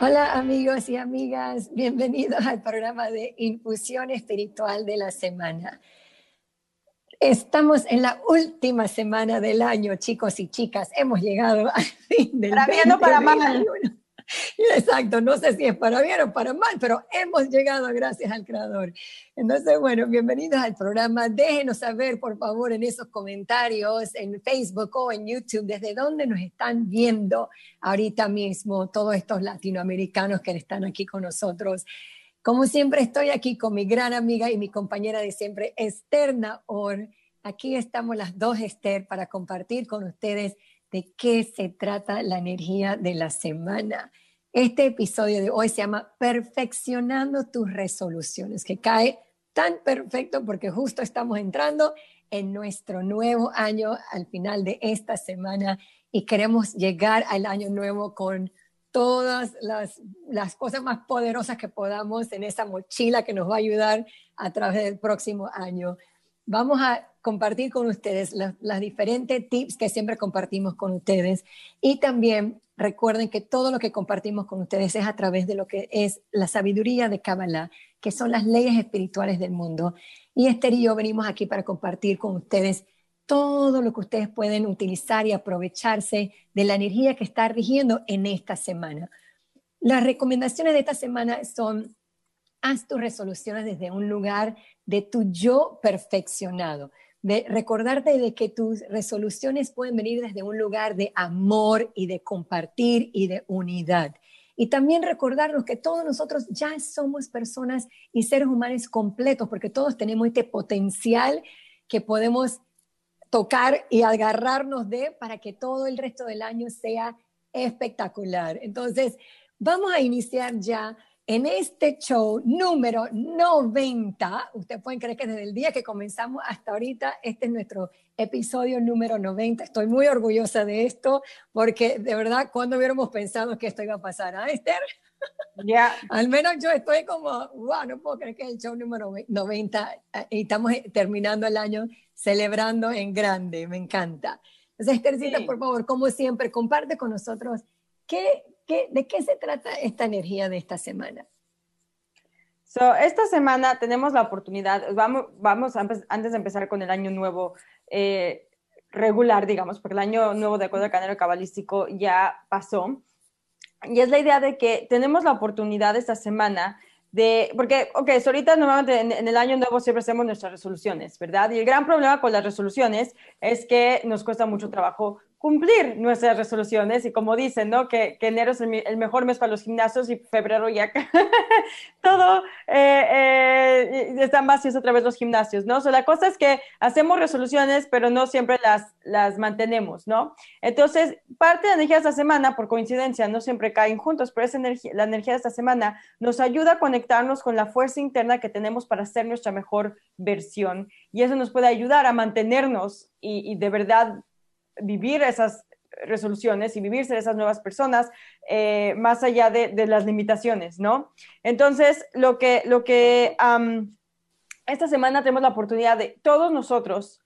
Hola amigos y amigas, bienvenidos al programa de Infusión Espiritual de la Semana. Estamos en la última semana del año, chicos y chicas. Hemos llegado al fin del Para bien o para mal. Exacto, no sé si es para bien o para mal, pero hemos llegado gracias al Creador. Entonces, bueno, bienvenidos al programa. Déjenos saber, por favor, en esos comentarios, en Facebook o en YouTube, desde dónde nos están viendo ahorita mismo todos estos latinoamericanos que están aquí con nosotros. Como siempre, estoy aquí con mi gran amiga y mi compañera de siempre, Esther Naor. Aquí estamos las dos, Esther, para compartir con ustedes de qué se trata la energía de la semana. Este episodio de hoy se llama Perfeccionando tus resoluciones, que cae tan perfecto porque justo estamos entrando en nuestro nuevo año al final de esta semana y queremos llegar al año nuevo con todas las, las, cosas más poderosas que podamos en esa mochila que nos va a ayudar a través del próximo año. Vamos a compartir con ustedes las, diferentes tips que siempre compartimos con ustedes y también recuerden que todo lo que compartimos con ustedes es a través de lo que es la sabiduría de Kabbalah, que son las leyes espirituales del mundo. Y Esther y yo venimos aquí para compartir con ustedes todo lo que ustedes pueden utilizar y aprovecharse de la energía que está rigiendo en esta semana. Las recomendaciones de esta semana son, haz tus resoluciones desde un lugar de tu yo perfeccionado de recordarte de que tus resoluciones pueden venir desde un lugar de amor y de compartir y de unidad. Y también recordarnos que todos nosotros ya somos personas y seres humanos completos, porque todos tenemos este potencial que podemos tocar y agarrarnos de para que todo el resto del año sea espectacular. Entonces, vamos a iniciar ya en este show número 90, ustedes pueden creer que desde el día que comenzamos hasta ahorita, este es nuestro episodio número 90. Estoy muy orgullosa de esto porque de verdad, cuando hubiéramos pensado que esto iba a pasar? ¿Ah, Esther? Ya. Al menos yo estoy como, wow, no puedo creer que es el show número 90 eh, y estamos terminando el año celebrando en grande, me encanta. Entonces, Esthercita, por favor, como siempre, comparte con nosotros qué, ¿De qué se trata esta energía de esta semana? esta semana tenemos la oportunidad, vamos, vamos antes de empezar con el año nuevo eh, regular, digamos, porque el año nuevo de acuerdo al canal cabalístico ya pasó. Y es la idea de que tenemos la oportunidad esta semana de, porque, ok, ahorita normalmente en, en, el año nuevo siempre hacemos nuestras resoluciones, ¿verdad? Y el gran problema con las resoluciones es que nos cuesta mucho trabajo cumplir nuestras resoluciones y como dicen, ¿no? Que, enero es el, mejor mes para los gimnasios y febrero ya todo eh, eh, están vacíos otra vez los gimnasios, ¿no? La cosa es que hacemos resoluciones, pero no siempre las, las mantenemos, ¿no? Entonces, parte de la energía de esta semana, por coincidencia, no siempre caen juntos, pero esa energía, la energía de esta semana nos ayuda a conectarnos con la fuerza interna que tenemos para ser nuestra mejor versión y eso nos puede ayudar a mantenernos y, y de verdad vivir esas resoluciones y vivir ser esas nuevas personas eh, más allá de, las limitaciones, ¿no? Entonces, lo que, lo que esta semana tenemos la oportunidad de todos nosotros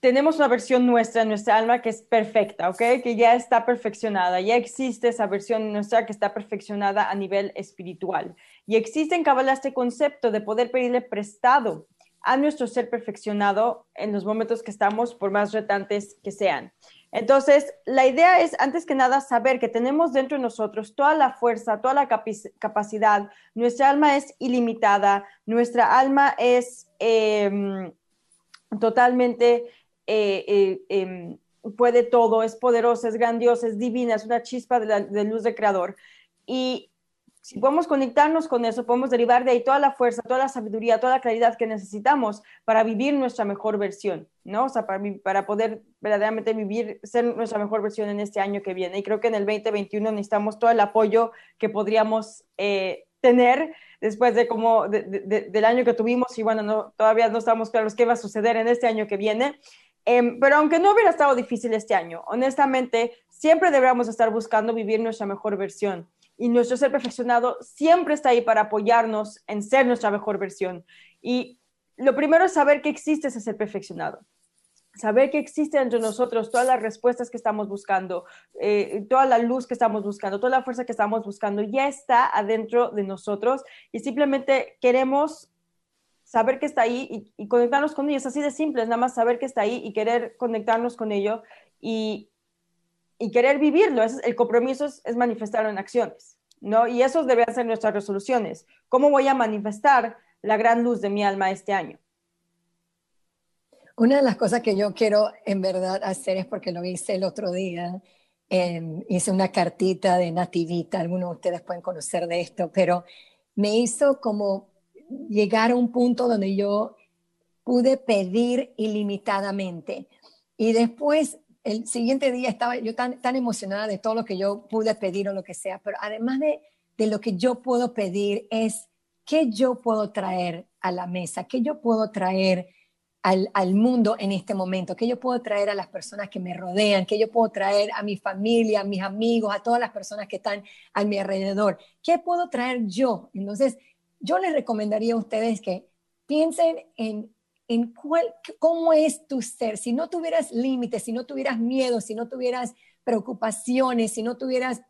tenemos una versión nuestra en nuestra alma que es perfecta, ¿ok? Que ya está perfeccionada, ya existe esa versión nuestra que está perfeccionada a nivel espiritual. Y existe en Kabbalah este concepto de poder pedirle prestado a nuestro ser perfeccionado en los momentos que estamos, por más retantes que sean. Entonces, la idea es, antes que nada, saber que tenemos dentro de nosotros toda la fuerza, toda la capacidad. Nuestra alma es ilimitada, nuestra alma es em, totalmente, eh, eh, em, puede todo, es poderosa, es grandiosa, es divina, es una chispa de, de luz del Creador. Y si podemos conectarnos con eso, podemos derivar de ahí toda la fuerza, toda la sabiduría, toda la claridad que necesitamos para vivir nuestra mejor versión, ¿no? O sea, para, poder verdaderamente vivir, ser nuestra mejor versión en este año que viene. Y creo que en el 2021 necesitamos todo el apoyo que podríamos eh, tener después de como del año que tuvimos y bueno, no, todavía no estamos claros qué va a suceder en este año que viene. Em, pero aunque no hubiera estado difícil este año, honestamente, siempre deberíamos estar buscando vivir nuestra mejor versión y nuestro ser perfeccionado siempre está ahí para apoyarnos en ser nuestra mejor versión. Y lo primero es saber que existe ese ser perfeccionado. saber que existe entre nosotros todas las respuestas que estamos buscando, eh, toda la luz que estamos buscando, toda la fuerza que estamos buscando, ya está adentro de nosotros y simplemente queremos saber que está ahí y, conectarnos con ello. Es así de simple, es nada más saber que está ahí y querer conectarnos con ello y, querer vivirlo. Es, el compromiso es, es, manifestarlo en acciones, ¿no? Y eso deben ser nuestras resoluciones. ¿Cómo voy a manifestar la gran luz de mi alma este año? Una de las cosas que yo quiero en verdad hacer es porque lo hice el otro día, hice una cartita de nativita, algunos de ustedes pueden conocer de esto, pero me hizo como llegar a un punto donde yo pude pedir ilimitadamente. Y después, el siguiente día estaba yo tan, emocionada de todo lo que yo pude pedir o lo que sea, pero además de, de lo que yo puedo pedir es qué yo puedo traer a la mesa, qué yo puedo traer al, mundo en este momento, que yo puedo traer a las personas que me rodean, que yo puedo traer a mi familia, a mis amigos, a todas las personas que están a mi alrededor, qué puedo traer yo. Entonces, yo les recomendaría a ustedes que piensen en, en cuál, cómo es tu ser. Si no tuvieras límites, si no tuvieras miedo, si no tuvieras preocupaciones, si no tuvieras,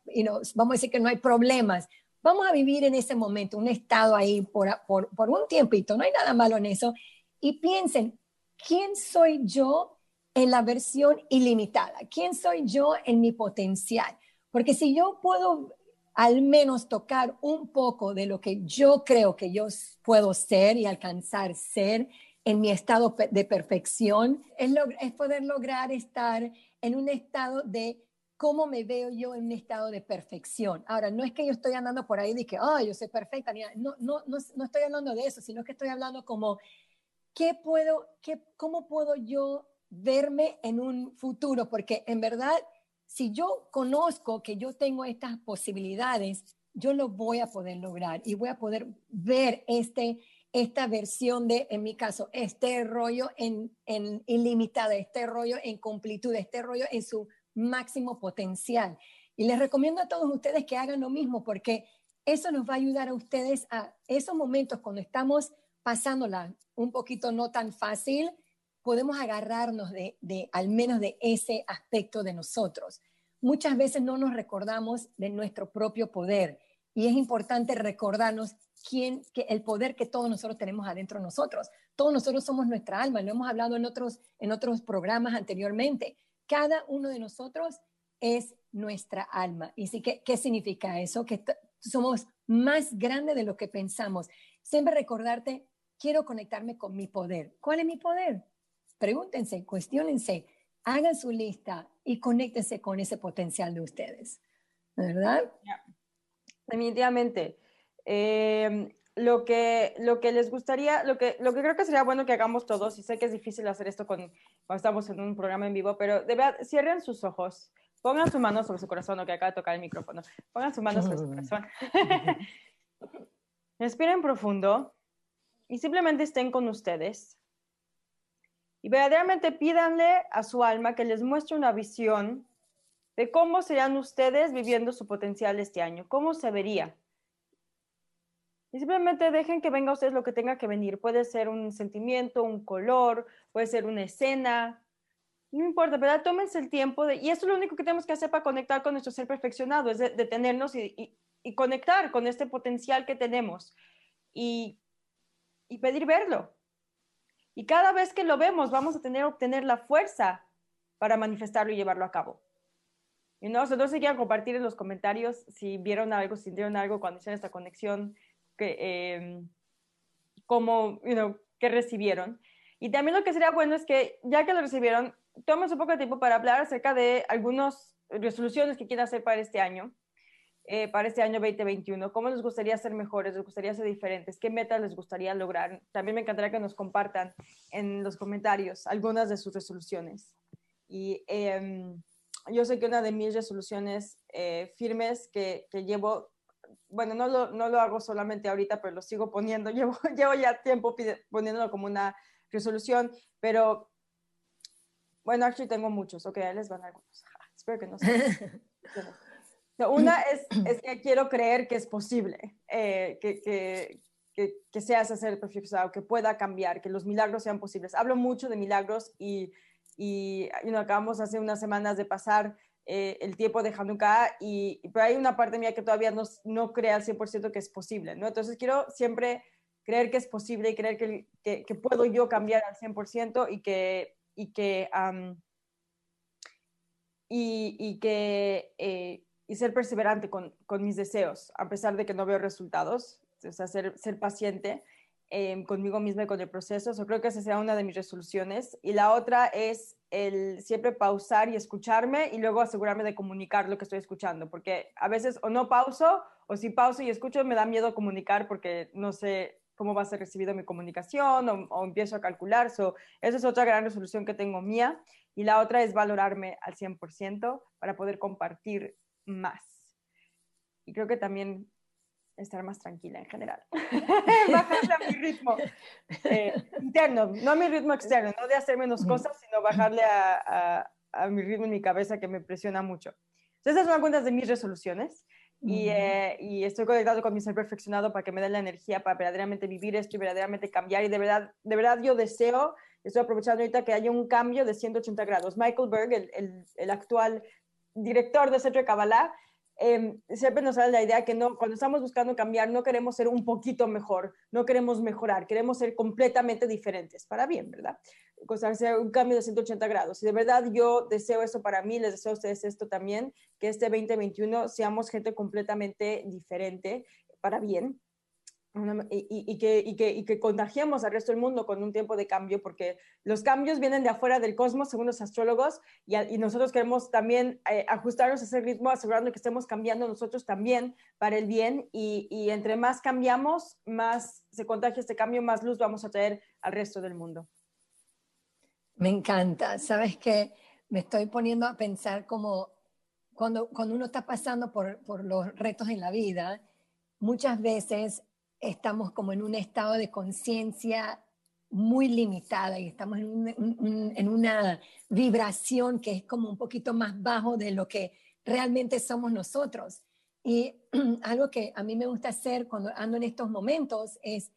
vamos a decir que no hay problemas, vamos a vivir en ese momento, un estado ahí por, por, por un tiempito, no hay nada malo en eso. Y piensen, ¿quién soy yo en la versión ilimitada? ¿Quién soy yo en mi potencial? Porque si yo puedo al menos tocar un poco de lo que yo creo que yo puedo ser y alcanzar ser en mi estado de perfección, es, poder lograr estar en un estado de cómo me veo yo en un estado de perfección. Ahora, no es que yo estoy andando por ahí de que, oh, yo soy perfecta, no, no, no, no estoy hablando de eso, sino que estoy hablando como ¿qué puedo, qué, cómo puedo yo verme en un futuro? Porque en verdad, si yo conozco que yo tengo estas posibilidades, yo lo voy a poder lograr y voy a poder ver este, esta versión de, en mi caso, este rollo en, en ilimitada, este rollo en completud, este rollo en su máximo potencial. Y les recomiendo a todos ustedes que hagan lo mismo porque eso nos va a ayudar a ustedes a esos momentos cuando estamos pasándola un poquito no tan fácil, podemos agarrarnos de, al menos de ese aspecto de nosotros. Muchas veces no nos recordamos de nuestro propio poder y es importante recordarnos quién, que el poder que todos nosotros tenemos adentro de nosotros. Todos nosotros somos nuestra alma, lo hemos hablado en otros, en otros programas anteriormente. Cada uno de nosotros es nuestra alma. ¿Y sí, ¿qué, qué significa eso? Que somos más grandes de lo que pensamos. Siempre recordarte quiero conectarme con mi poder. ¿Cuál es mi poder? Pregúntense, cuestionense, hagan su lista y conéctense con ese potencial de ustedes. ¿Verdad? Definitivamente. Em, lo, que, lo que les gustaría, lo que, lo que creo que sería bueno que hagamos todos, y sé que es difícil hacer esto con, cuando estamos en un programa en vivo, pero de verdad, cierren sus ojos, pongan su mano sobre su corazón, o que acaba de tocar el micrófono, pongan su mano sobre su corazón. Respiren profundo y simplemente estén con ustedes. Y verdaderamente pídanle a su alma que les muestre una visión de cómo serían ustedes viviendo su potencial este año, cómo se vería. Simplemente dejen que venga a ustedes lo que tenga que venir. Puede ser un sentimiento, un color, puede ser una escena. No importa, ¿verdad? Tómense el tiempo de... Y eso es lo único que tenemos que hacer para conectar con nuestro ser perfeccionado, es detenernos y, y conectar con este potencial que tenemos. Y y pedir verlo. Y cada vez que lo vemos, vamos a tener obtener la fuerza para manifestarlo y llevarlo a cabo. Y no, entonces quiero compartir en los comentarios si vieron algo, si sintieron algo cuando hicieron esta conexión, que, eh, como, you know, que recibieron. Y también lo que sería bueno es que ya que lo recibieron, tomen un poco de tiempo para hablar acerca de algunas resoluciones que quieren hacer para este año eh, para este año 2021? ¿Cómo les gustaría ser mejores? ¿Les gustaría ser diferentes? ¿Qué metas les gustaría lograr? También me encantaría que nos compartan en los comentarios algunas de sus resoluciones. Y em, yo sé que una de mis resoluciones eh, firmes que, que, llevo, bueno, no lo, no lo hago solamente ahorita, pero lo sigo poniendo, llevo, llevo ya tiempo poniéndolo como una resolución, pero bueno, actually tengo muchos, ok, ahí les van algunos. Espero que no se... Una es, es, que quiero creer que es posible, eh, que, que, que, que seas perfeccionado, que pueda cambiar, que los milagros sean posibles. Hablo mucho de milagros y y acabamos hace unas semanas de pasar eh, el tiempo de Hanukkah y, pero hay una parte mía que todavía no, no cree al 100% que es posible, ¿no? Entonces quiero siempre creer que es posible y creer que, que, puedo yo cambiar al 100% y que, y que, y, y, que eh, y ser perseverante con, con, mis deseos, a pesar de que no veo resultados, o sea, ser paciente Em, conmigo misma y con el proceso. Yo creo que esa será una de mis resoluciones. Y la otra es el siempre pausar y escucharme y luego asegurarme de comunicar lo que estoy escuchando, porque a veces o no pauso o si pauso y escucho me da miedo comunicar porque no sé cómo va a ser recibido mi comunicación o, empiezo a calcular. So, esa es otra gran resolución que tengo mía. Y la otra es valorarme al 100% para poder compartir más. Y creo que también estar más tranquila en general. bajarle a mi ritmo eh, interno, no a mi ritmo externo, no de hacer menos cosas, sino bajarle a, a, mi ritmo en mi cabeza que me presiona mucho. Entonces, esas son algunas de mis resoluciones. Y, eh, y, estoy conectado con mi ser perfeccionado para que me dé la energía para verdaderamente vivir esto y verdaderamente cambiar. Y de verdad, de verdad yo deseo, estoy aprovechando ahorita que haya un cambio de 180 grados. Michael Berg, el, el, el actual director de Centro de Kabbalah, Em, siempre nos da la idea que no, cuando estamos buscando cambiar, no queremos ser un poquito mejor, no queremos mejorar, queremos ser completamente diferentes, para bien, ¿verdad? O sea, hacer un cambio de 180 grados. Y de verdad yo deseo eso para mí, les deseo a ustedes esto también, que este 2021 seamos gente completamente diferente, para bien, y, que, y, que, y, que, contagiemos al resto del mundo con un tiempo de cambio, porque los cambios vienen de afuera del cosmos, según los astrólogos, y, nosotros queremos también eh, ajustarnos a ese ritmo, asegurando que estemos cambiando nosotros también para el bien, y, entre más cambiamos, más se contagia este cambio, más luz vamos a traer al resto del mundo. Me encanta, sabes que me estoy poniendo a pensar como cuando, cuando uno está pasando por, por los retos en la vida, muchas veces estamos como en un estado de conciencia muy limitada y estamos en, una vibración que es como un poquito más bajo de lo que realmente somos nosotros. Y algo que a mí me gusta hacer cuando ando en estos momentos es,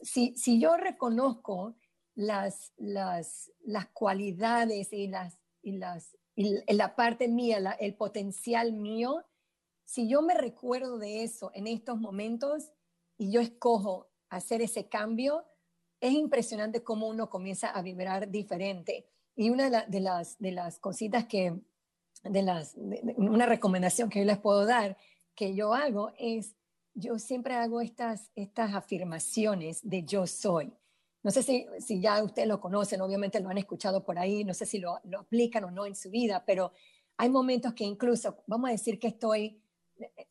si, si yo reconozco las, las, las cualidades y, las, y, las, y la parte mía, el potencial mío, si yo me recuerdo de eso en estos momentos, y yo escojo hacer ese cambio, es impresionante cómo uno comienza a vibrar diferente. Y una de, las, de las cositas que, de las, una recomendación que yo les puedo dar, que yo hago, es, yo siempre hago estas, estas afirmaciones de yo soy. No sé si, si ya ustedes lo conocen, obviamente lo han escuchado por ahí, no sé si lo, lo aplican o no en su vida, pero hay momentos que incluso, vamos a decir que estoy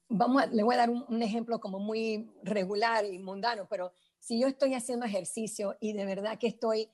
vamos le voy a dar un, ejemplo como muy regular y mundano, pero si yo estoy haciendo ejercicio y de verdad que estoy,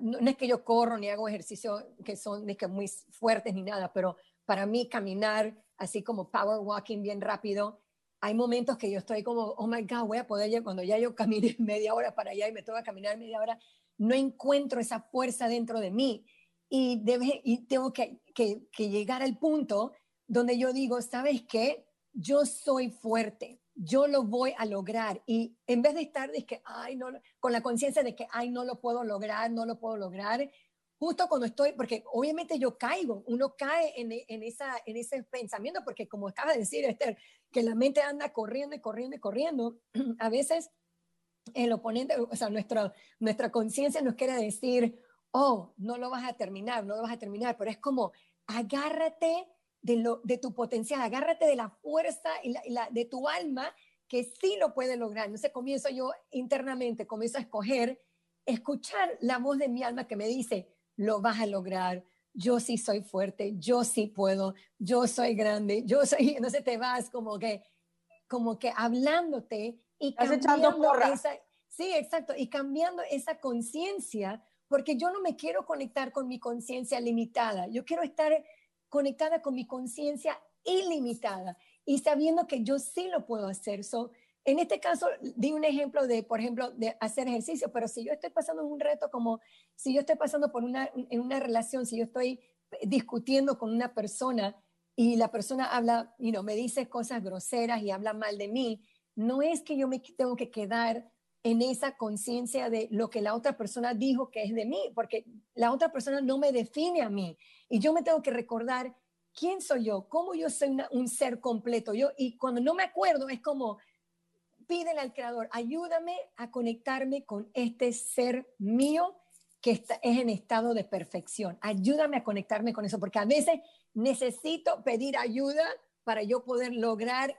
no, es que yo corro ni hago ejercicio que son que muy fuertes ni nada, pero para mí caminar así como power walking bien rápido, hay momentos que yo estoy como, oh my God, voy a poder, cuando ya yo camine media hora para allá y me toca caminar media hora, no encuentro esa fuerza dentro de mí y, debe, y tengo que, que, que llegar al punto donde yo digo, ¿sabes qué? Yo soy fuerte, yo lo voy a lograr. Y en vez de estar de que, ay, no, con la conciencia de que, ay, no lo puedo lograr, no lo puedo lograr, justo cuando estoy, porque obviamente yo caigo, uno cae en, en, esa, en ese pensamiento, porque como acaba de decir Esther, que la mente anda corriendo y corriendo y corriendo, a veces el oponente, o sea, nuestra, nuestra conciencia nos quiere decir, oh, no lo vas a terminar, no lo vas a terminar, pero es como, agárrate de, lo, de tu potencial, agárrate de la fuerza y, la, de tu alma que sí lo puede lograr. Entonces comienzo yo internamente, comienzo a escoger, escuchar la voz de mi alma que me dice, lo vas a lograr, yo sí soy fuerte, yo sí puedo, yo soy grande, yo soy, entonces te vas como que, como que hablándote y cambiando esa, sí, exacto, y cambiando esa conciencia, porque yo no me quiero conectar con mi conciencia limitada, yo quiero estar conectada con mi conciencia ilimitada y sabiendo que yo sí lo puedo hacer. So, en este caso, di un ejemplo de, por ejemplo, de hacer ejercicio, pero si yo estoy pasando un reto como, si yo estoy pasando por una, en una relación, si yo estoy discutiendo con una persona y la persona habla, y no me dice cosas groseras y habla mal de mí, no es que yo me tengo que quedar en esa conciencia de lo que la otra persona dijo que es de mí, porque la otra persona no me define a mí. Y yo me tengo que recordar quién soy yo, cómo yo soy un ser completo. Yo, y cuando no me acuerdo, es como, pídele al Creador, ayúdame a conectarme con este ser mío que está, es en estado de perfección. Ayúdame a conectarme con eso, porque a veces necesito pedir ayuda para yo poder lograr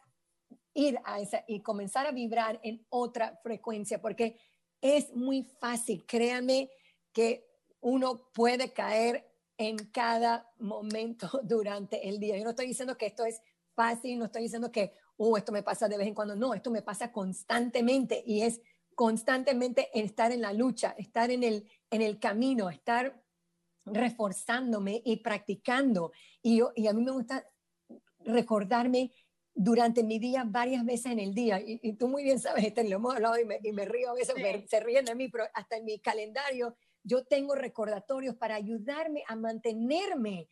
ir a esa y comenzar a vibrar en otra frecuencia, porque es muy fácil, créanme que uno puede caer en cada momento durante el día. Yo no estoy diciendo que esto es fácil, no estoy diciendo que, oh, esto me pasa de vez en cuando, no, esto me pasa constantemente y es constantemente estar en la lucha, estar en el, en el camino, estar reforzándome y practicando. Y, yo, y a mí me gusta recordarme durante mi día varias veces en el día. Y, tú muy bien sabes, este, lo hemos hablado y me, y me río a veces, se ríen de mí, pero hasta en mi calendario yo tengo recordatorios para ayudarme a mantenerme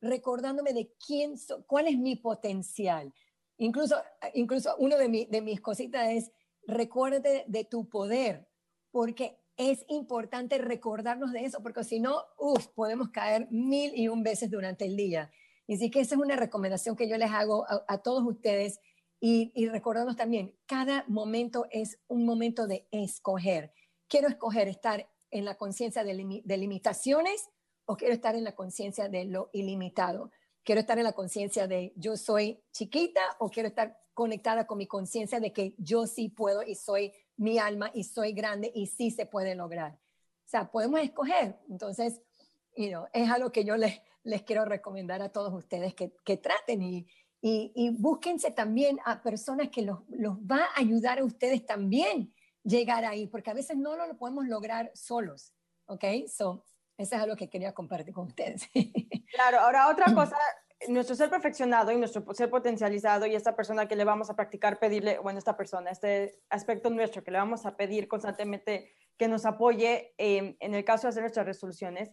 recordándome de quién soy, cuál es mi potencial. Incluso, incluso uno de, mi, de mis cositas es, recuérdate de tu poder, porque es importante recordarnos de eso, porque si no, uff, podemos caer mil y un veces durante el día. Y así que esa es una recomendación que yo les hago a, todos ustedes y, y recordarnos también, cada momento es un momento de escoger. Quiero escoger estar en la conciencia de, limitaciones o quiero estar en la conciencia de lo ilimitado. Quiero estar en la conciencia de yo soy chiquita o quiero estar conectada con mi conciencia de que yo sí puedo y soy mi alma y soy grande y sí se puede lograr. O sea, podemos escoger. Entonces, you know, es algo que yo les, les quiero recomendar a todos ustedes que, que traten y, y, y, búsquense también a personas que los, los va a ayudar a ustedes también llegar ahí, porque a veces no lo podemos lograr solos. ¿Ok? So, eso es algo que quería compartir con ustedes. Claro, ahora otra cosa, nuestro ser perfeccionado y nuestro ser potencializado y esta persona que le vamos a practicar pedirle, bueno, esta persona, este aspecto nuestro que le vamos a pedir constantemente que nos apoye en el caso de hacer nuestras resoluciones,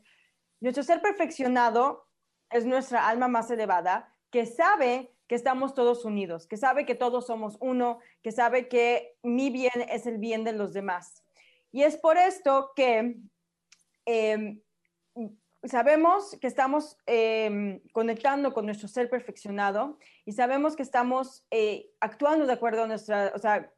nuestro ser perfeccionado es nuestra alma más elevada que sabe que estamos todos unidos, que sabe que todos somos uno, que sabe que mi bien es el bien de los demás. Y es por esto que em, sabemos que estamos em, conectando con nuestro ser perfeccionado y sabemos que estamos eh, actuando de acuerdo a nuestra, o sea,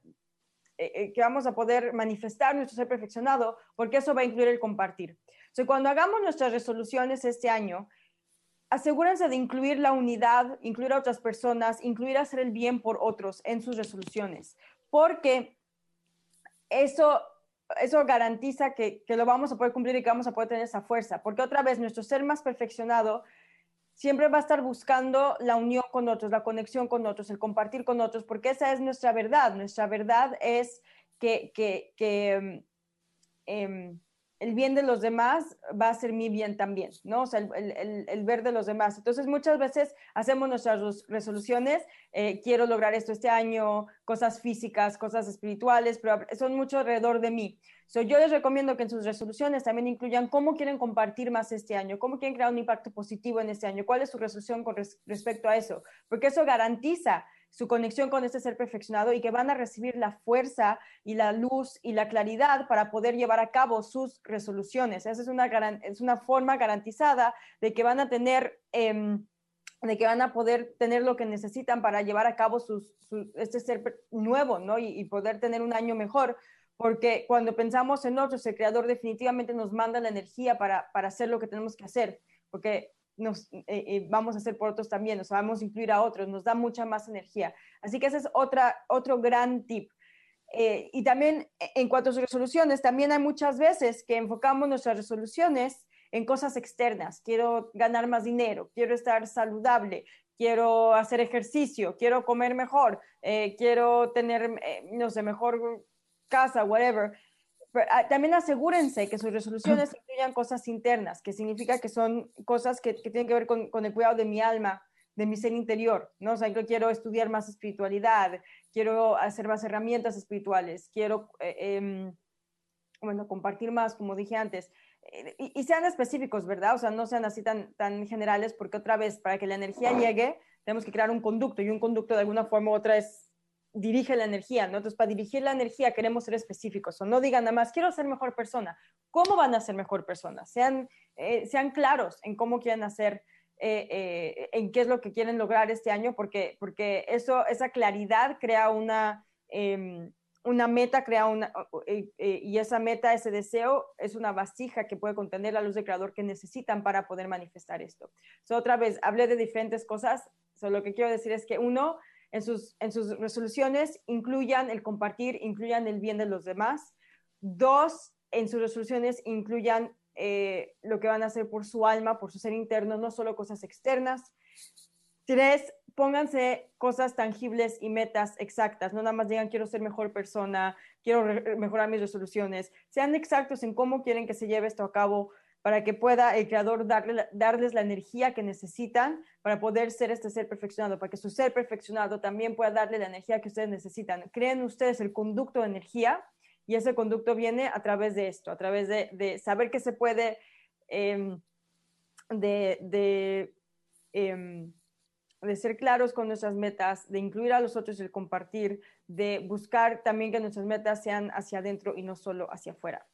eh, eh, que vamos a poder manifestar nuestro ser perfeccionado, porque eso va a incluir el compartir. Sea, cuando hagamos nuestras resoluciones este año, asegúrense de incluir la unidad, incluir a otras personas, incluir hacer el bien por otros en sus resoluciones, porque eso eso garantiza que, lo vamos a poder cumplir y que vamos a poder tener esa fuerza, porque otra vez nuestro ser más perfeccionado siempre va a estar buscando la unión con otros, la conexión con otros, el compartir con otros, porque esa es nuestra verdad. Nuestra verdad es que, que, que em, el bien de los demás va a ser mi bien también, ¿no? O sea, el, ver de los demás. Entonces, muchas veces hacemos nuestras resoluciones, eh, quiero lograr esto este año, cosas físicas, cosas espirituales, pero son mucho alrededor de mí. So, yo les recomiendo que en sus resoluciones también incluyan cómo quieren compartir más este año, cómo quieren crear un impacto positivo en este año, cuál es su resolución con respecto a eso, porque eso garantiza su conexión con este ser perfeccionado y que van a recibir la fuerza y la luz y la claridad para poder llevar a cabo sus resoluciones. Esa es una, es una forma garantizada de que van a tener... Em, de que van a poder tener lo que necesitan para llevar a cabo sus, este ser nuevo, ¿no? Y, y, poder tener un año mejor, porque cuando pensamos en otros, el creador definitivamente nos manda la energía para, para hacer lo que tenemos que hacer, porque nos eh, eh, vamos a hacer por otros también, nos vamos a incluir a otros, nos da mucha más energía. Así que ese es otra, otro gran tip. Eh, y también en cuanto a sus resoluciones, también hay muchas veces que enfocamos nuestras resoluciones en cosas externas. Quiero ganar más dinero, quiero estar saludable, quiero hacer ejercicio, quiero comer mejor, quiero tener, no sé, mejor casa, whatever. Ah, también asegúrense que sus resoluciones incluyan cosas internas, que significa que son cosas que, tienen que ver con, el cuidado de mi alma, de mi ser interior, ¿no? O sea, yo quiero estudiar más espiritualidad, quiero hacer más herramientas espirituales, quiero, eh, em, bueno, compartir más, como dije antes, eh, y, sean específicos, ¿verdad? O sea, no sean así tan, tan generales, porque otra vez, para que la energía llegue, tenemos que crear un conducto, y un conducto de alguna forma u otra es dirige la energía, ¿no? Entonces, para dirigir la energía queremos ser específicos, o no digan nada más, quiero ser mejor persona. ¿Cómo van a ser mejor persona? Sean, eh, sean claros en cómo quieren hacer, eh, eh, en qué es lo que quieren lograr este año, porque, porque eso, esa claridad crea una, em, una meta, crea una, y esa meta, ese deseo, es una vasija que puede contener la luz del creador que necesitan para poder manifestar esto. otra vez, hablé de diferentes cosas, solo lo que quiero decir es que uno, en sus, resoluciones incluyan el compartir, incluyan el bien de los demás. Dos, en sus resoluciones incluyan eh, lo que van a hacer por su alma, por su ser interno, no solo cosas externas. Tres, pónganse cosas tangibles y metas exactas, no nada más digan quiero ser mejor persona, quiero mejorar mis resoluciones, sean exactos en cómo quieren que se lleve esto a cabo, para que pueda el creador darle, darles la energía que necesitan para poder ser este ser perfeccionado, para que su ser perfeccionado también pueda darle la energía que ustedes necesitan. Creen ustedes el conducto de energía y ese conducto viene a través de esto, a través de, saber que se puede, em, de, em, de ser claros con nuestras metas, de incluir a los otros y el compartir, de buscar también que nuestras metas sean hacia adentro y no solo hacia afuera.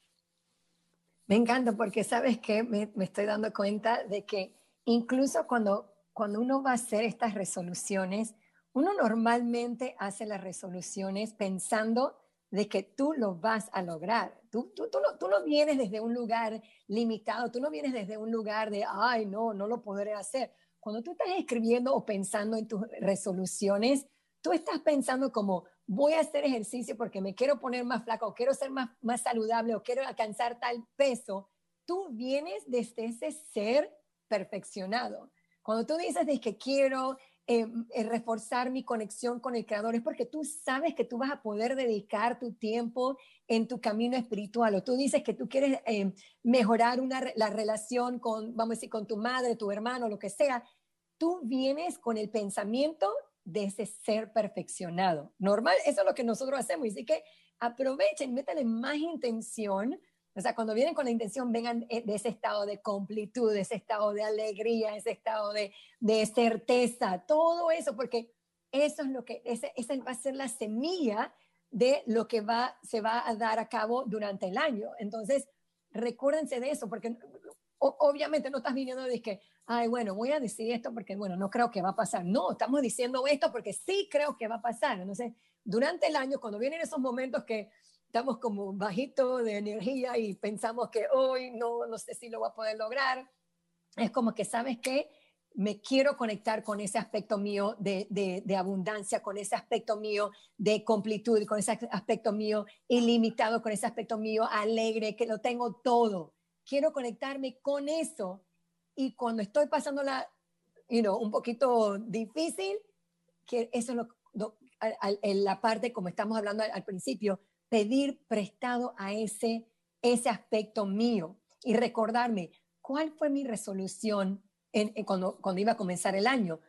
Me encanta porque sabes que me, estoy dando cuenta de que incluso cuando, cuando uno va a hacer estas resoluciones, uno normalmente hace las resoluciones pensando de que tú lo vas a lograr. Tú, tú, tú, no, tú no vienes desde un lugar limitado, tú no vienes desde un lugar de, ay, no, no lo podré hacer. Cuando tú estás escribiendo o pensando en tus resoluciones, tú estás pensando como, voy a hacer ejercicio porque me quiero poner más flaco, o quiero ser más, más saludable, o quiero alcanzar tal peso, tú vienes desde ese ser perfeccionado. Cuando tú dices de que quiero eh, eh, reforzar mi conexión con el Creador, es porque tú sabes que tú vas a poder dedicar tu tiempo en tu camino espiritual, o tú dices que tú quieres eh, mejorar una, la relación con, vamos a decir, con tu madre, tu hermano, lo que sea, tú vienes con el pensamiento de ese ser perfeccionado. Normal, eso es lo que nosotros hacemos. Y así que aprovechen, métanle más intención. O sea, cuando vienen con la intención, vengan de ese estado de completud, ese estado de alegría, ese estado de, de certeza, todo eso, porque eso es lo que, ese, esa va a ser la semilla de lo que va, se va a dar a cabo durante el año. Entonces, recuérdense de eso, porque obviamente no estás viniendo de que, ay, bueno, voy a decir esto porque, bueno, no creo que va a pasar. No, estamos diciendo esto porque sí creo que va a pasar. Entonces, durante el año, cuando vienen esos momentos que estamos como bajito de energía y pensamos que hoy no, no sé si lo voy a poder lograr, es como que, ¿sabes qué? Me quiero conectar con ese aspecto mío de, de, de abundancia, con ese aspecto mío de completud, con ese aspecto mío ilimitado, con ese aspecto mío alegre, que lo tengo todo quiero conectarme con eso. Y cuando estoy pasando la, you know, un poquito difícil, que eso es lo, en la parte, como estamos hablando al, principio, pedir prestado a ese, ese aspecto mío y recordarme cuál fue mi resolución en, cuando, cuando iba a comenzar el año.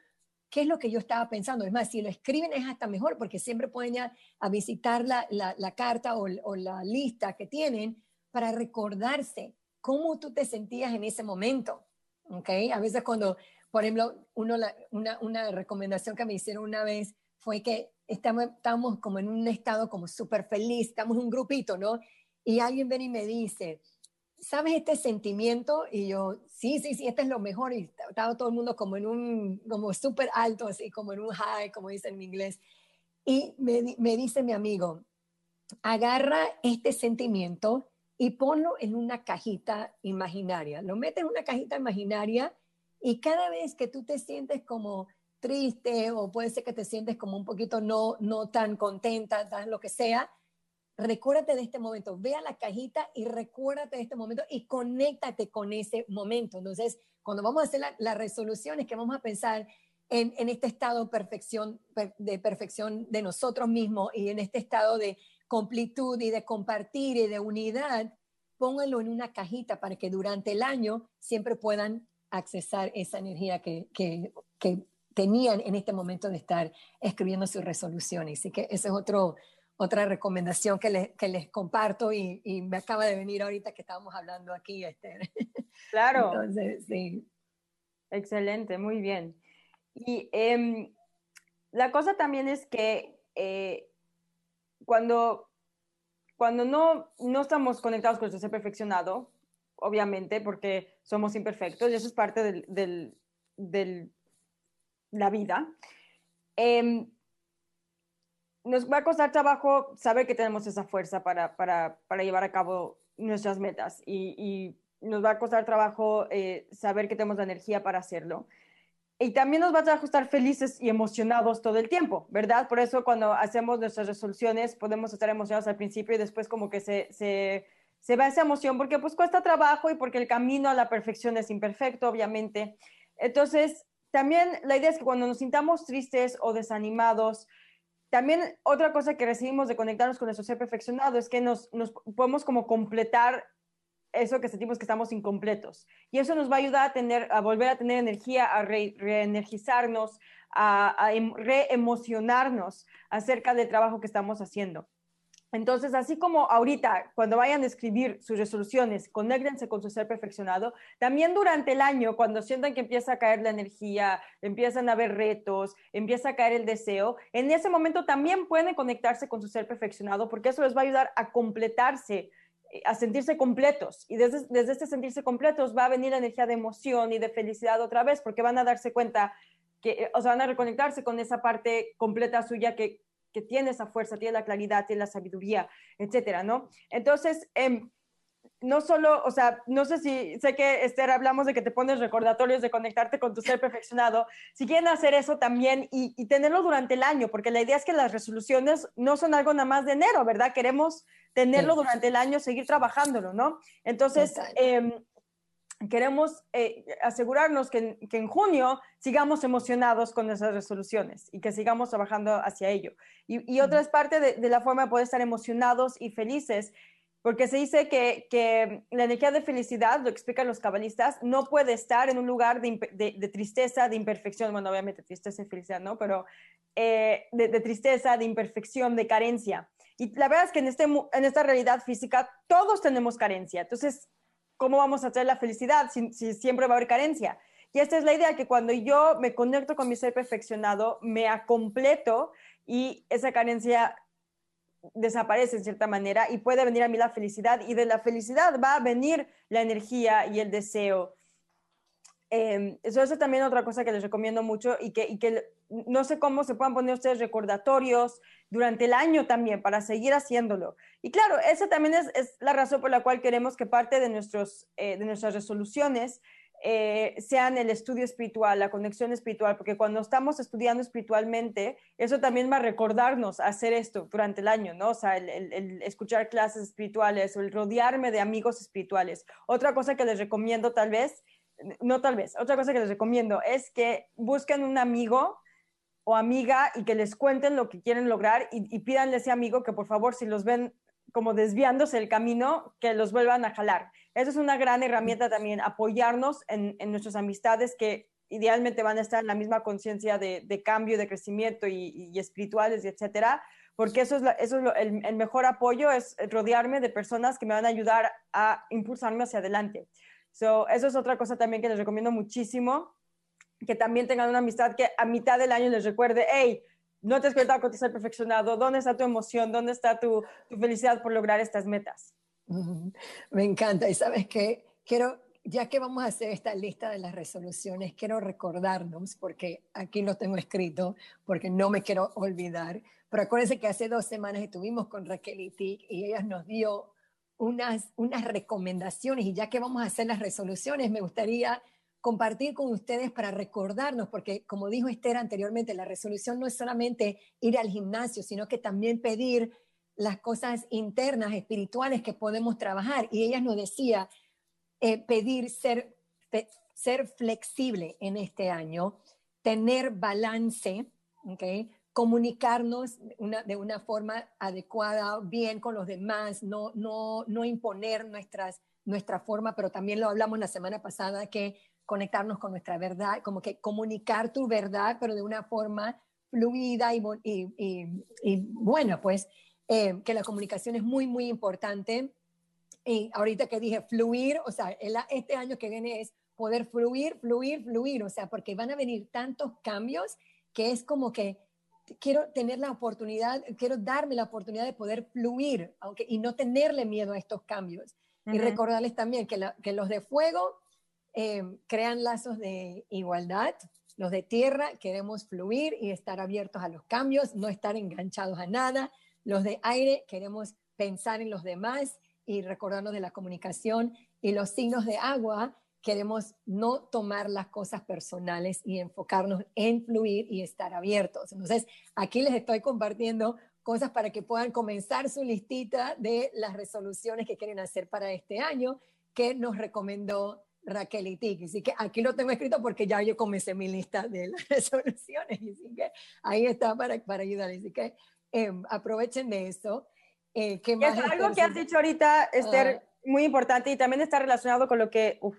¿Qué es lo que yo estaba pensando? Es más, si lo escriben es hasta mejor porque siempre pueden ya a visitar la, la, la carta o, o, la lista que tienen para recordarse cómo tú te sentías en ese momento. ¿Ok? A veces cuando, por ejemplo, uno, una, una, recomendación que me hicieron una vez fue que estamos, estamos como en un estado como súper feliz, estamos un grupito, ¿no? Y alguien viene y me dice, ¿sabes este sentimiento? Y yo, sí, sí, sí, este es lo mejor. Y estaba todo el mundo como en un, como súper alto, así como en un high, como dicen en inglés. Y me, me dice mi amigo, agarra este sentimiento y ponlo en una cajita imaginaria. Lo metes en una cajita imaginaria y cada vez que tú te sientes como triste o puede ser que te sientes como un poquito no, no tan contenta, tan lo que sea, recuérdate de este momento, ve a la cajita y recuérdate de este momento y conéctate con ese momento. Entonces, cuando vamos a hacer las resoluciones, que vamos a pensar en, este estado perfección, de perfección de nosotros mismos y en este estado de completud y de compartir y de unidad, pónganlo en una cajita para que durante el año siempre puedan accesar esa energía que, que, que tenían en este momento de estar escribiendo sus resoluciones. Así que esa es otro, otra recomendación que les, que les comparto y, y, me acaba de venir ahorita que estábamos hablando aquí, Esther. Claro. Entonces, sí. Excelente, muy bien. Y eh, la cosa también es que eh, cuando, cuando no, no estamos conectados con el ser perfeccionado, obviamente, porque somos imperfectos y eso es parte de del, la vida, em, nos va a costar trabajo saber que tenemos esa fuerza para, para, para llevar a cabo nuestras metas y, y nos va a costar trabajo eh, saber que tenemos la energía para hacerlo. Y también nos va a estar felices y emocionados todo el tiempo, ¿verdad? Por eso cuando hacemos nuestras resoluciones podemos estar emocionados al principio y después como que se, se, se va esa emoción porque pues cuesta trabajo y porque el camino a la perfección es imperfecto, obviamente. Entonces, también la idea es que cuando nos sintamos tristes o desanimados, también otra cosa que recibimos de conectarnos con nuestro ser perfeccionado es que nos, nos podemos como completar eso que sentimos que estamos incompletos. Y eso nos va a ayudar a, tener, a volver a tener energía, a reenergizarnos, a, a em, reemocionarnos acerca del trabajo que estamos haciendo. Entonces, así como ahorita, cuando vayan a escribir sus resoluciones, conéctense con su ser perfeccionado, también durante el año, cuando sientan que empieza a caer la energía, empiezan a haber retos, empieza a caer el deseo, en ese momento también pueden conectarse con su ser perfeccionado, porque eso les va a ayudar a completarse, a sentirse completos. Y desde, desde este sentirse completos va a venir la energía de emoción y de felicidad otra vez, porque van a darse cuenta que, eh, o sea, van a reconectarse con esa parte completa suya que que tiene esa fuerza, tiene la claridad, tiene la sabiduría, etcétera, ¿no? Entonces, em, no solo, o sea, no sé si, sé que Esther hablamos de que te pones recordatorios de conectarte con tu ser perfeccionado, si quieren hacer eso también y, tenerlo durante el año, porque la idea es que las resoluciones no son algo nada más de enero, ¿verdad? Queremos tenerlo durante el año, seguir trabajándolo, ¿no? Entonces, queremos eh, asegurarnos que, en junio sigamos emocionados con nuestras resoluciones y que sigamos trabajando hacia ello. Y, otra es parte de, la forma de poder estar emocionados y felices, porque se dice que, la energía de felicidad, lo explican los cabalistas, no puede estar en un lugar de, tristeza, de imperfección, bueno, obviamente tristeza y felicidad, ¿no? Pero eh, de, tristeza, de imperfección, de carencia. Y la verdad es que en, este, en esta realidad física todos tenemos carencia. Entonces, ¿cómo vamos a hacer la felicidad si, siempre va a haber carencia? Y esta es la idea, que cuando yo me conecto con mi ser perfeccionado, me acompleto y esa carencia desaparece en cierta manera y puede venir a mí la felicidad y de la felicidad va a venir la energía y el deseo eh, eso es también otra cosa que les recomiendo mucho y que, no sé cómo se puedan poner ustedes recordatorios durante el año también para seguir haciéndolo. Y claro, esa también es, es la razón por la cual queremos que parte de, nuestros, eh, de nuestras resoluciones eh, sean el estudio espiritual, la conexión espiritual, porque cuando estamos estudiando espiritualmente, eso también va a recordarnos hacer esto durante el año, ¿no? O sea, el, escuchar clases espirituales el rodearme de amigos espirituales. Otra cosa que les recomiendo tal vez no tal vez, otra cosa que les recomiendo es que busquen un amigo o amiga y que les cuenten lo que quieren lograr y, y pídanle a ese amigo que por favor si los ven como desviándose el camino, que los vuelvan a jalar. Eso es una gran herramienta también, apoyarnos en, nuestras amistades que idealmente van a estar en la misma conciencia de, cambio, de crecimiento y, espirituales, y etcétera, porque eso es, eso es el, el, mejor apoyo, es rodearme de personas que me van a ayudar a impulsarme hacia adelante. So, eso es otra cosa también que les recomiendo muchísimo, que también tengan una amistad que a mitad del año les recuerde, hey, no te has cuenta con ser perfeccionado, ¿dónde está tu emoción? ¿Dónde está tu, tu felicidad por lograr estas metas? Me encanta. Y sabes que quiero, ya que vamos a hacer esta lista de las resoluciones, quiero recordarnos, porque aquí lo tengo escrito, porque no me quiero olvidar, pero acuérdense que hace dos semanas estuvimos con Raquel y Tic y ella nos dio unas, unas recomendaciones y ya que vamos a hacer las resoluciones, me gustaría compartir con ustedes para recordarnos, porque como dijo Esther anteriormente, la resolución no es solamente ir al gimnasio, sino que también pedir las cosas internas, espirituales que podemos trabajar. Y ella nos decía, eh, pedir ser, ser flexible en este año, tener balance, ¿okay? comunicarnos de una forma adecuada, bien con los demás, no, no, no imponer nuestras, nuestra forma, pero también lo hablamos la semana pasada, que conectarnos con nuestra verdad, como que comunicar tu verdad, pero de una forma fluida y, y, y, buena, pues eh, que la comunicación es muy, muy importante. Y ahorita que dije fluir, o sea, este año que viene es poder fluir, fluir, fluir, o sea, porque van a venir tantos cambios que es como que quiero tener la oportunidad, quiero darme la oportunidad de poder fluir, aunque, y no tenerle miedo a estos cambios. Y recordarles también que, que, los de fuego eh, crean lazos de igualdad, los de tierra queremos fluir y estar abiertos a los cambios, no estar enganchados a nada. Los de aire queremos pensar en los demás y recordarnos de la comunicación. Y los signos de agua queremos no tomar las cosas personales y enfocarnos en fluir y estar abiertos. Entonces, aquí les estoy compartiendo cosas para que puedan comenzar su listita de las resoluciones que quieren hacer para este año que nos recomendó Raquel y Tiki. Así que aquí lo tengo escrito porque ya yo comencé mi lista de las resoluciones. Así que ahí está para, para ayudarles. Así que em, aprovechen de eso. Eh, ¿qué más es algo que has dicho ahorita, Esther, ah. muy importante y también está relacionado con lo que, uf,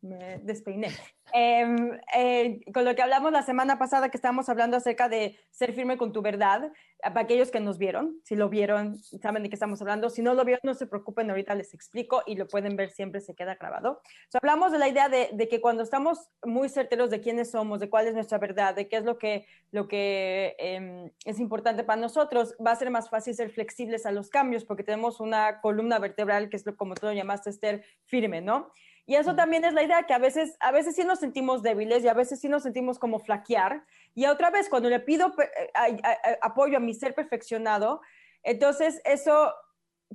me despeiné. Em, eh, con lo que hablamos la semana pasada, que estábamos hablando acerca de ser firme con tu verdad, para aquellos que nos vieron, si lo vieron, saben de qué estamos hablando, si no lo vieron, no se preocupen, ahorita les explico y lo pueden ver siempre, se queda grabado. hablamos de la idea de, que cuando estamos muy certeros de quiénes somos, de cuál es nuestra verdad, de qué es lo que, lo que em, es importante para nosotros, va a ser más fácil ser flexibles a los cambios porque tenemos una columna vertebral, que es lo, como tú lo llamaste, Esther, firme, ¿no? Y eso también es la idea, que a veces, a veces sí nos sentimos débiles y a veces sí nos sentimos como flaquear. Y otra vez, cuando le pido eh, apoyo a mi ser perfeccionado, entonces eso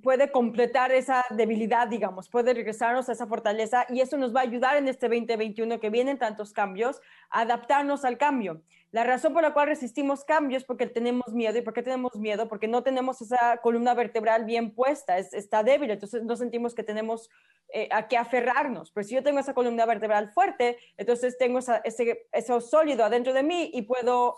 puede completar esa debilidad, digamos, puede regresarnos a esa fortaleza y eso nos va a ayudar en este 2021 que vienen tantos cambios, a adaptarnos al cambio. La razón por la cual resistimos cambios es porque tenemos miedo. ¿Y por qué tenemos miedo? Porque no tenemos esa columna vertebral bien puesta, está débil, entonces no sentimos que tenemos eh, a qué aferrarnos. Pero si yo tengo esa columna vertebral fuerte, entonces tengo ese, eso sólido adentro de mí y puedo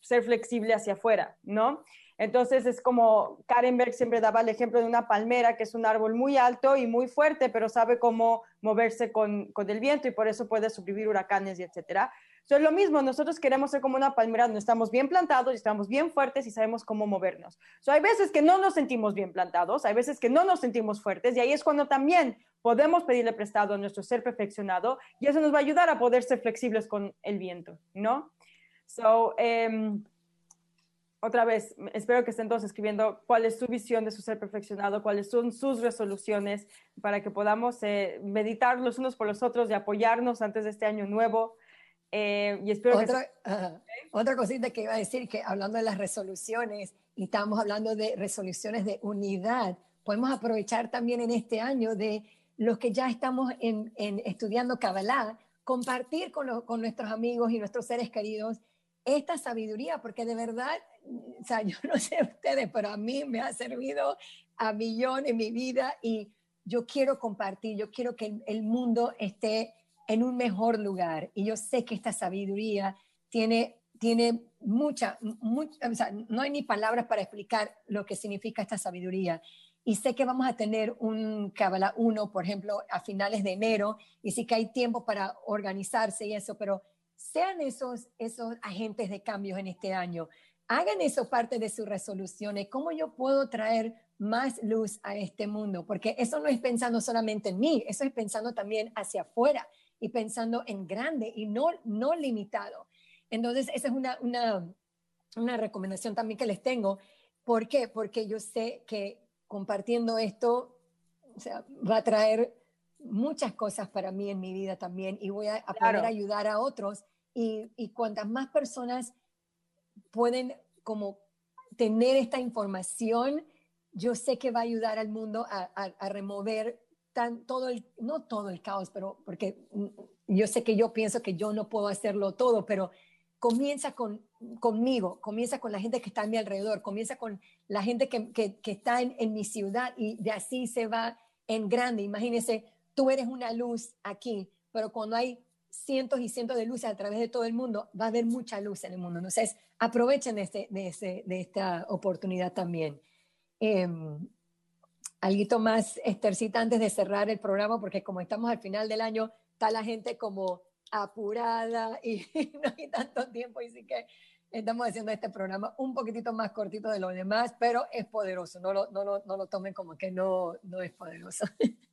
ser flexible hacia afuera, ¿no? Entonces es como Karen Berg siempre daba el ejemplo de una palmera, que es un árbol muy alto y muy fuerte, pero sabe cómo moverse con, con el viento y por eso puede sobrevivir huracanes y etcétera. So, es lo mismo, nosotros queremos ser como una palmera donde estamos bien plantados y estamos bien fuertes y sabemos cómo movernos. So, hay veces que no nos sentimos bien plantados, hay veces que no nos sentimos fuertes y ahí es cuando también podemos pedirle prestado a nuestro ser perfeccionado y eso nos va a ayudar a poder ser flexibles con el viento, ¿no? So, um, otra vez, espero que estén todos escribiendo cuál es su visión de su ser perfeccionado, cuáles son sus resoluciones para que podamos eh, meditar los unos por los otros y apoyarnos antes de este año nuevo. Eh, y espero otra, otra cosita que iba a decir, que hablando de las resoluciones, y estamos hablando de resoluciones de unidad, podemos aprovechar también en este año de los que ya estamos en, estudiando Kabbalah, compartir con, con, nuestros amigos y nuestros seres queridos esta sabiduría, porque de verdad, o sea, yo no sé ustedes, pero a mí me ha servido a millón en mi vida y yo quiero compartir, yo quiero que el mundo esté en un mejor lugar. Y yo sé que esta sabiduría tiene, tiene mucha, mucha o sea, no hay ni palabras para explicar lo que significa esta sabiduría. Y sé que vamos a tener un Kabbalah 1, por ejemplo, a finales de enero, y sí que hay tiempo para organizarse y eso, pero sean esos, esos agentes de cambios en este año. Hagan eso parte de sus resoluciones. ¿Cómo yo puedo traer más luz a este mundo? Porque eso no es pensando solamente en mí, eso es pensando también hacia afuera y pensando en grande y no, no limitado. Entonces, esa es una, una, una recomendación también que les tengo. ¿Por qué? Porque yo sé que compartiendo esto o sea, va a traer muchas cosas para mí en mi vida también y voy a, poder ayudar a otros y, y cuantas más personas pueden como tener esta información, yo sé que va a ayudar al mundo a, a remover todo el, no todo el caos, pero porque yo sé que yo pienso que yo no puedo hacerlo todo, pero comienza con, conmigo, comienza con la gente que está a mi alrededor, comienza con la gente que, que, está en, en, mi ciudad y de así se va en grande. Imagínese, tú eres una luz aquí, pero cuando hay cientos y cientos de luces a través de todo el mundo, va a haber mucha luz en el mundo. Entonces, aprovechen de, este, de, esta oportunidad también. Eh, algo más, Estercita, antes de cerrar el programa, porque como estamos al final del año, está la gente como apurada y no hay tanto tiempo, y sí que estamos haciendo este programa un poquitito más cortito de lo demás, pero es poderoso, no lo, no lo, no lo tomen como que no, no es poderoso.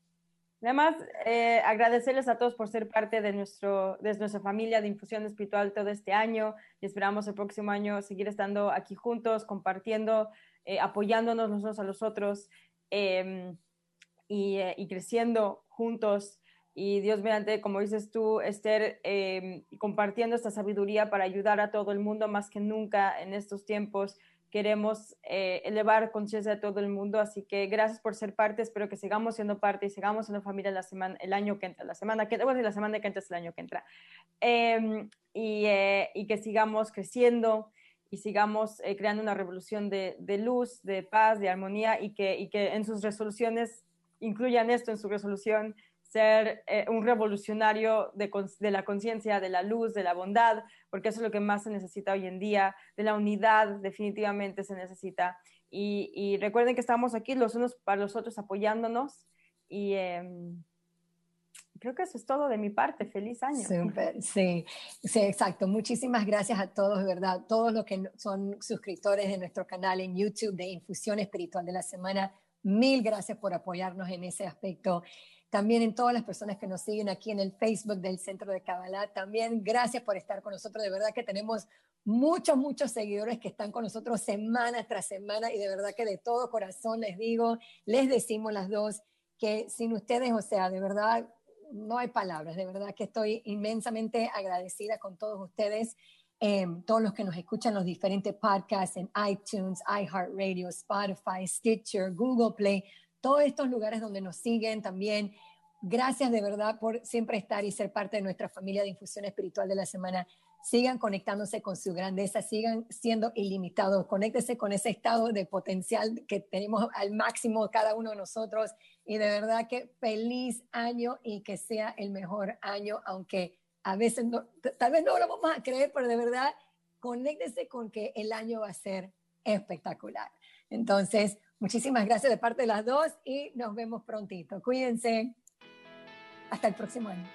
Además, eh, agradecerles a todos por ser parte de, nuestro, de nuestra familia de Infusión Espiritual todo este año y esperamos el próximo año seguir estando aquí juntos, compartiendo, eh, apoyándonos los unos a los otros em, y, eh, y, creciendo juntos. Y Dios mediante, como dices tú, Esther, em, compartiendo esta sabiduría para ayudar a todo el mundo más que nunca en estos tiempos queremos eh, elevar conciencia de todo el mundo, así que gracias por ser parte, espero que sigamos siendo parte y sigamos siendo familia la semana, el año que entra, la semana que bueno, la semana que entra es el año que entra, em, y, eh, y, que sigamos creciendo y sigamos eh, creando una revolución de, de, luz, de paz, de armonía y que, y que en sus resoluciones incluyan esto en su resolución ser eh, un revolucionario de, de la conciencia, de la luz, de la bondad, porque eso es lo que más se necesita hoy en día, de la unidad definitivamente se necesita. Y, y recuerden que estamos aquí los unos para los otros apoyándonos y eh, creo que eso es todo de mi parte. Feliz año. Super, sí, sí, exacto. Muchísimas gracias a todos, de verdad, todos los que son suscriptores de nuestro canal en YouTube de Infusión Espiritual de la Semana. Mil gracias por apoyarnos en ese aspecto también en todas las personas que nos siguen aquí en el Facebook del Centro de Kabbalah. También gracias por estar con nosotros. De verdad que tenemos muchos, muchos seguidores que están con nosotros semana tras semana y de verdad que de todo corazón les digo, les decimos las dos que sin ustedes, o sea, de verdad no hay palabras, de verdad que estoy inmensamente agradecida con todos ustedes. Eh, todos los que nos escuchan los diferentes podcasts en iTunes, iHeartRadio, Spotify, Stitcher, Google Play, todos estos lugares donde nos siguen también. Gracias de verdad por siempre estar y ser parte de nuestra familia de infusión espiritual de la semana. Sigan conectándose con su grandeza, sigan siendo ilimitados, conéctese con ese estado de potencial que tenemos al máximo cada uno de nosotros y de verdad que feliz año y que sea el mejor año, aunque a veces tal vez no lo vamos a creer, pero de verdad conéctese con que el año va a ser espectacular. Entonces, Muchísimas gracias de parte de las dos y nos vemos prontito. Cuídense. Hasta el próximo año.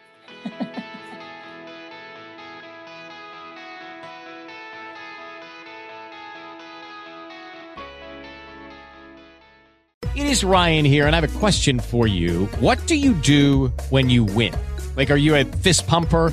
It is Ryan here and I have a question for you. What do you do when you win? Like are you a fist pumper?